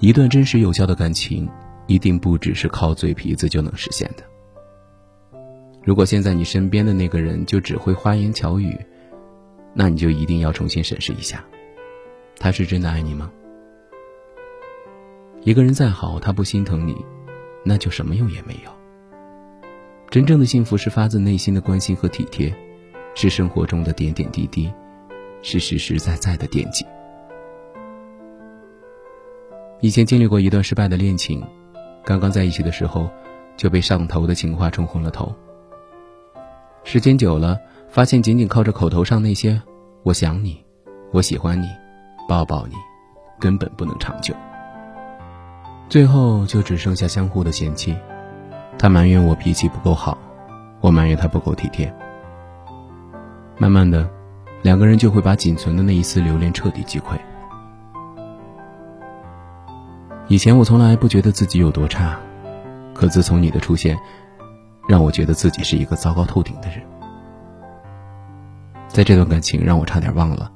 一段真实有效的感情，一定不只是靠嘴皮子就能实现的。如果现在你身边的那个人就只会花言巧语，那你就一定要重新审视一下，他是真的爱你吗？一个人再好，他不心疼你，那就什么用也没有。真正的幸福是发自内心的关心和体贴，是生活中的点点滴滴，是实实在在的惦记。以前经历过一段失败的恋情，刚刚在一起的时候就被上头的情话冲昏了头。时间久了，发现仅仅靠着口头上那些“我想你”“我喜欢你”“抱抱你”，根本不能长久。最后就只剩下相互的嫌弃，他埋怨我脾气不够好，我埋怨他不够体贴。慢慢的，两个人就会把仅存的那一丝留恋彻底击溃。以前我从来不觉得自己有多差，可自从你的出现，让我觉得自己是一个糟糕透顶的人。在这段感情让我差点忘了，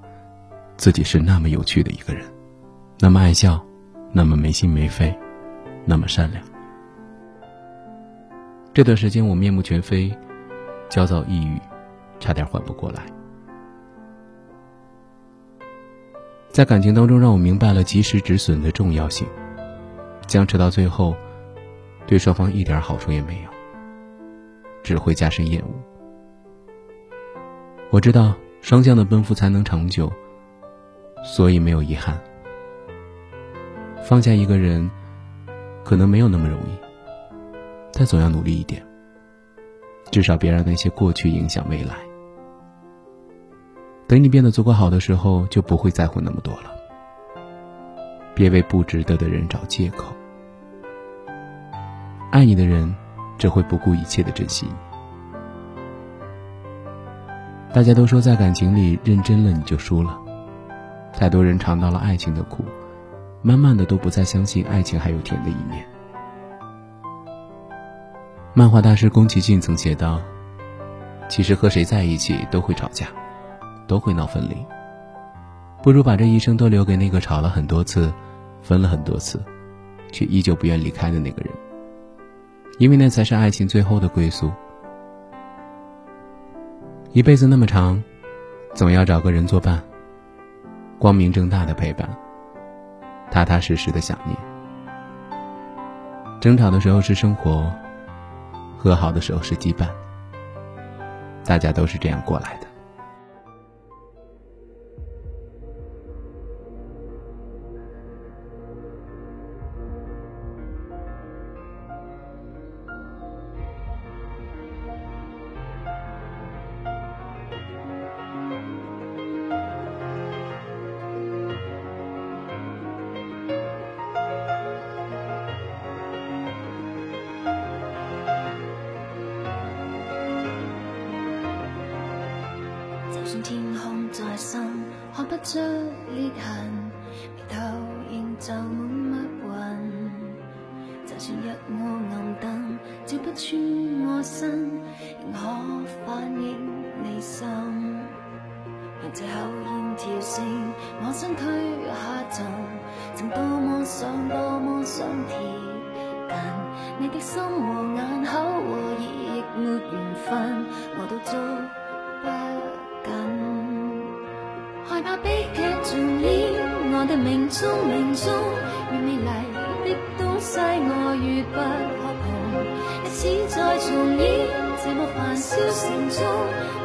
自己是那么有趣的一个人，那么爱笑，那么没心没肺，那么善良。这段时间我面目全非，焦躁抑郁，差点缓不过来。在感情当中，让我明白了及时止损的重要性。僵持到最后，对双方一点好处也没有，只会加深厌恶。我知道双向的奔赴才能长久，所以没有遗憾。放下一个人，可能没有那么容易，但总要努力一点。至少别让那些过去影响未来。等你变得足够好的时候，就不会在乎那么多了。别为不值得的人找借口。爱你的人，只会不顾一切的珍惜你。大家都说，在感情里认真了你就输了。太多人尝到了爱情的苦，慢慢的都不再相信爱情还有甜的一面。漫画大师宫崎骏曾写道：“其实和谁在一起都会吵架，都会闹分离，不如把这一生都留给那个吵了很多次，分了很多次，却依旧不愿离开的那个人。”因为那才是爱情最后的归宿。一辈子那么长，总要找个人作伴。光明正大的陪伴，踏踏实实的想念。争吵的时候是生活，和好的时候是羁绊。大家都是这样过来的。着裂痕，眉头仍罩满密云。就算一窝暗灯照不穿我身，仍可反映你心。人这口烟跳性，我身躯下沉，曾多么想，多么想贴，但你的心和眼口和耳没缘分，我都做不。怕悲剧重演，我的命中，命中越美丽的东西，我越不可碰。一次再重演，这么繁嚣城中，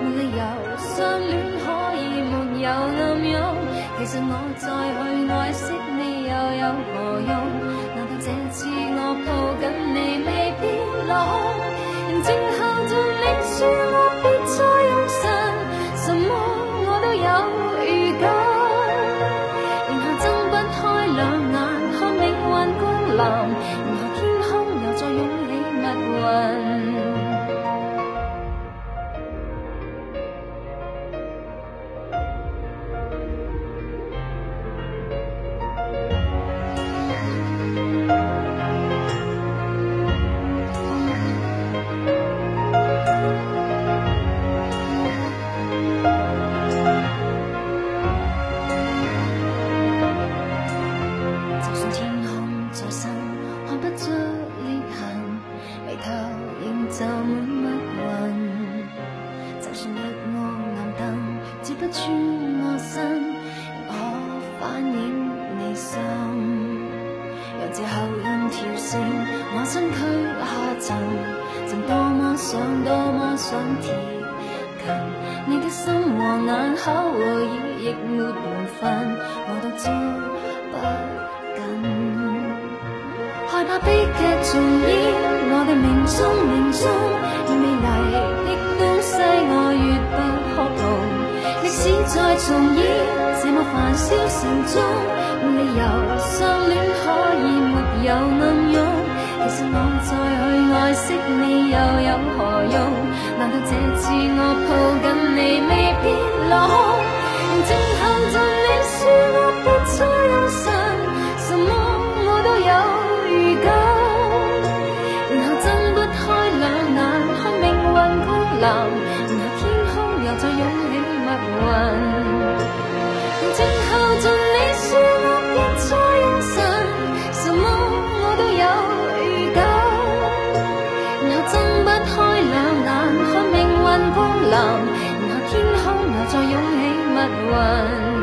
没理由相恋可以没有暗涌。其实我再去爱惜你又有何用？难道这次我抱紧你未必落空？你心，让这后院跳线，我身躯下沉，曾多么想，多么想贴近你的心和眼口和耳，亦没缘份，我都抓不紧，害怕悲剧重演，我的命中命中，越美丽的东西我越不可能，历史再重演。燃烧城中，没理由相恋可以没有暗涌。其实我再去爱惜你又有何用？难道这次我抱紧你未必落空？静候着你说我不再忧伤，什么我都有预感。然后睁不开两眼，看命运降临。问。